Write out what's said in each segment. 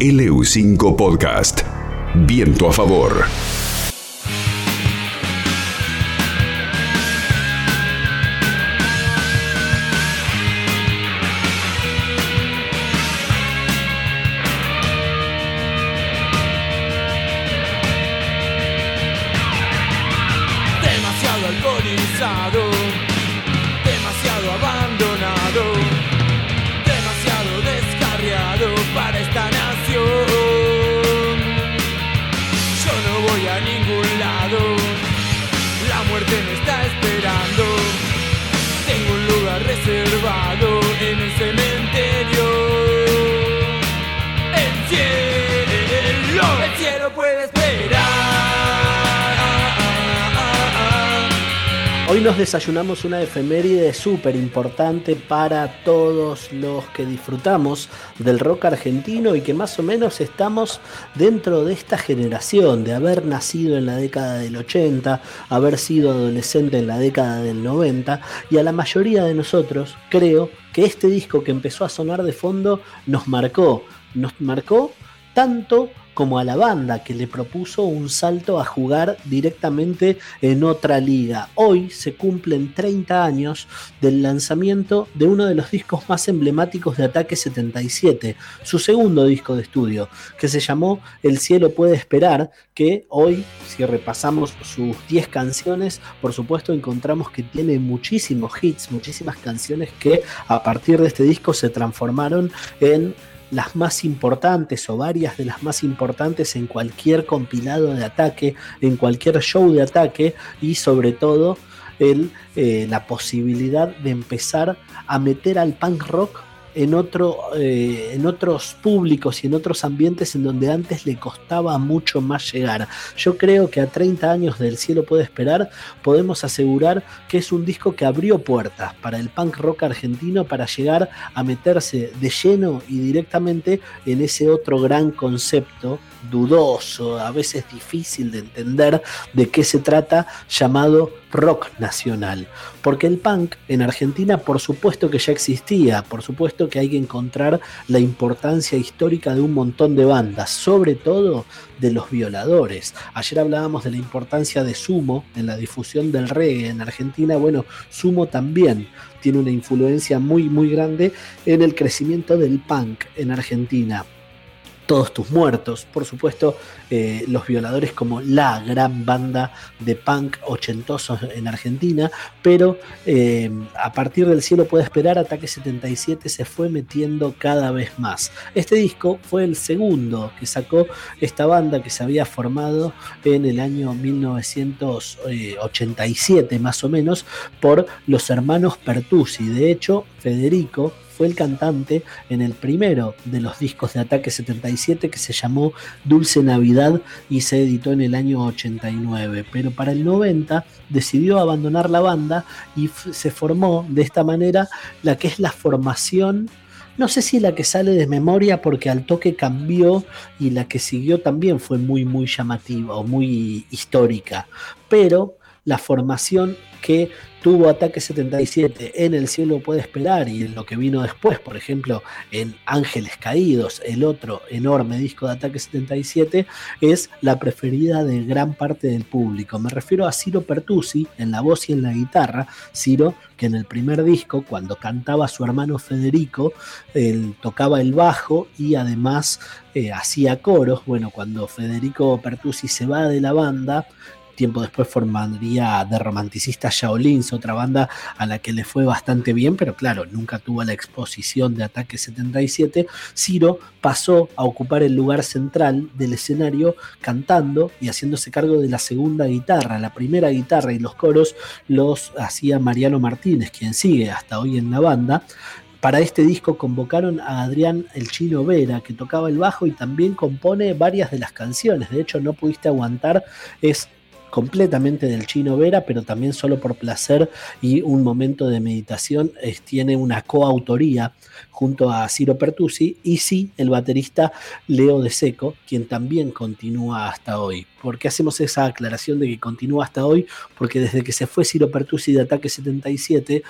LU5 Podcast. Viento a favor. demasiado alcoholizado, Nos desayunamos una efeméride súper importante para todos los que disfrutamos del rock argentino y que más o menos estamos dentro de esta generación, de haber nacido en la década del 80, haber sido adolescente en la década del 90 y a la mayoría de nosotros creo que este disco que empezó a sonar de fondo nos marcó, nos marcó tanto como a la banda que le propuso un salto a jugar directamente en otra liga. Hoy se cumplen 30 años del lanzamiento de uno de los discos más emblemáticos de Ataque 77, su segundo disco de estudio, que se llamó El cielo puede esperar, que hoy, si repasamos sus 10 canciones, por supuesto encontramos que tiene muchísimos hits, muchísimas canciones que a partir de este disco se transformaron en las más importantes o varias de las más importantes en cualquier compilado de ataque, en cualquier show de ataque y sobre todo el, eh, la posibilidad de empezar a meter al punk rock en, otro, eh, en otros públicos y en otros ambientes en donde antes le costaba mucho más llegar. Yo creo que a 30 años del cielo puede esperar, podemos asegurar que es un disco que abrió puertas para el punk rock argentino para llegar a meterse de lleno y directamente en ese otro gran concepto dudoso, a veces difícil de entender de qué se trata, llamado rock nacional. Porque el punk en Argentina por supuesto que ya existía, por supuesto que hay que encontrar la importancia histórica de un montón de bandas, sobre todo de los violadores. Ayer hablábamos de la importancia de Sumo en la difusión del reggae en Argentina, bueno, Sumo también tiene una influencia muy muy grande en el crecimiento del punk en Argentina todos tus muertos, por supuesto, eh, Los Violadores como la gran banda de punk ochentosos en Argentina, pero eh, a partir del cielo puede esperar, Ataque 77 se fue metiendo cada vez más. Este disco fue el segundo que sacó esta banda que se había formado en el año 1987 más o menos por los hermanos Pertusi. De hecho, Federico fue el cantante en el primero de los discos de Ataque 77 que se llamó Dulce Navidad y se editó en el año 89. Pero para el 90 decidió abandonar la banda y se formó de esta manera la que es la formación no sé si la que sale de memoria porque al toque cambió y la que siguió también fue muy muy llamativa o muy histórica, pero la formación que tuvo Ataque 77 en El cielo puede esperar y en lo que vino después, por ejemplo, en Ángeles Caídos, el otro enorme disco de Ataque 77, es la preferida de gran parte del público. Me refiero a Ciro Pertusi en la voz y en la guitarra. Ciro, que en el primer disco, cuando cantaba su hermano Federico, él tocaba el bajo y además eh, hacía coros. Bueno, cuando Federico Pertusi se va de la banda, tiempo después formaría de Romanticista Shaolins, otra banda a la que le fue bastante bien, pero claro, nunca tuvo la exposición de Ataque 77. Ciro pasó a ocupar el lugar central del escenario cantando y haciéndose cargo de la segunda guitarra. La primera guitarra y los coros los hacía Mariano Martínez, quien sigue hasta hoy en la banda. Para este disco convocaron a Adrián El Chino Vera, que tocaba el bajo y también compone varias de las canciones. De hecho, no pudiste aguantar, es completamente del chino Vera, pero también solo por placer y un momento de meditación tiene una coautoría junto a Ciro Pertusi y sí el baterista Leo De Seco, quien también continúa hasta hoy. ¿Por qué hacemos esa aclaración de que continúa hasta hoy? Porque desde que se fue Ciro Pertusi de Ataque 77,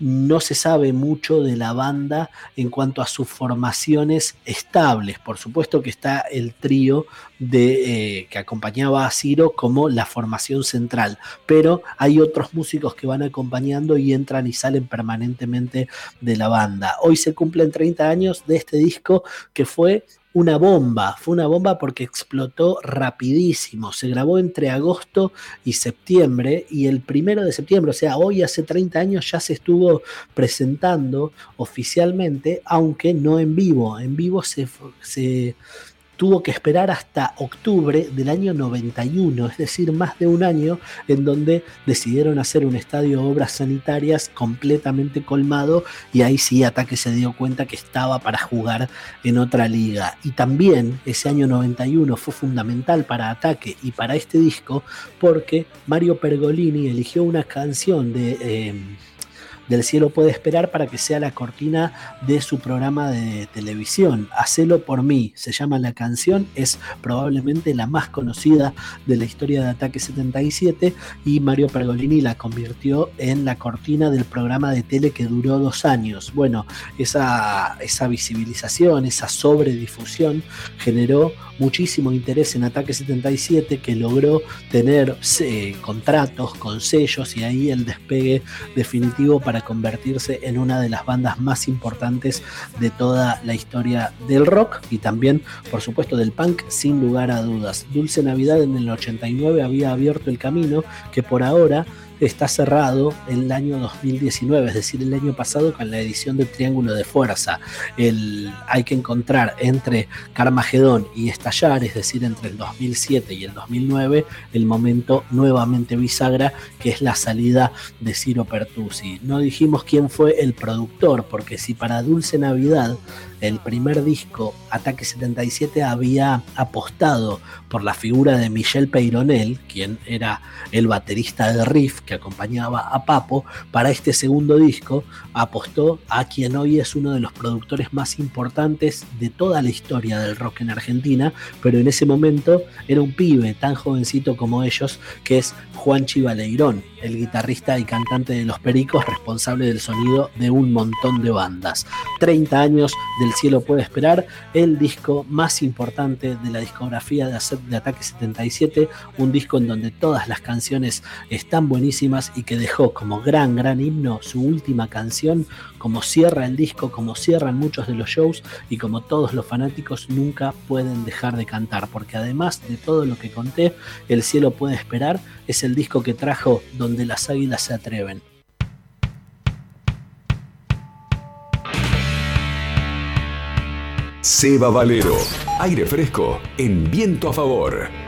no se sabe mucho de la banda en cuanto a sus formaciones estables. Por supuesto que está el trío de, eh, que acompañaba a Ciro como la formación central, pero hay otros músicos que van acompañando y entran y salen permanentemente de la banda. Hoy se cumplen 30 años de este disco que fue una bomba, fue una bomba porque explotó rapidísimo. Se grabó entre agosto y septiembre y el primero de septiembre, o sea, hoy hace 30 años ya se estuvo presentando oficialmente, aunque no en vivo. En vivo se, se tuvo que esperar hasta octubre del año 91, es decir, más de un año en donde decidieron hacer un estadio de obras sanitarias completamente colmado y ahí sí Ataque se dio cuenta que estaba para jugar en otra liga. Y también ese año 91 fue fundamental para Ataque y para este disco porque Mario Pergolini eligió una canción de... Eh, del cielo puede esperar para que sea la cortina de su programa de televisión. Hacelo por mí, se llama la canción, es probablemente la más conocida de la historia de Ataque 77 y Mario Pergolini la convirtió en la cortina del programa de tele que duró dos años. Bueno, esa, esa visibilización, esa sobredifusión generó muchísimo interés en Ataque 77 que logró tener eh, contratos con sellos y ahí el despegue definitivo para convertirse en una de las bandas más importantes de toda la historia del rock y también por supuesto del punk sin lugar a dudas. Dulce Navidad en el 89 había abierto el camino que por ahora está cerrado el año 2019, es decir, el año pasado con la edición de Triángulo de Fuerza. El, hay que encontrar entre Carmagedón y Estallar, es decir, entre el 2007 y el 2009, el momento nuevamente bisagra, que es la salida de Ciro Pertusi. No dijimos quién fue el productor, porque si para Dulce Navidad el primer disco, Ataque 77, había apostado por la figura de Michel Peyronel, quien era el baterista de Riff que acompañaba a Papo. Para este segundo disco, apostó a quien hoy es uno de los productores más importantes de toda la historia del rock en Argentina, pero en ese momento era un pibe tan jovencito como ellos, que es Juan Chivaleirón, el guitarrista y cantante de Los Pericos, responsable del sonido de un montón de bandas. 30 años del cielo puede esperar, el disco más importante de la discografía de, Ataque 77, un disco en donde todas las canciones están buenísimas y que dejó como gran, gran himno su última canción, como cierra el disco, como cierran muchos de los shows y como todos los fanáticos nunca pueden dejar de cantar, porque además de todo lo que conté, El cielo puede esperar es el disco que trajo donde las águilas se atreven. Seba Valero, aire fresco en viento a favor.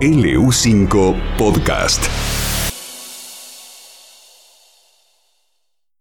LU5 Podcast.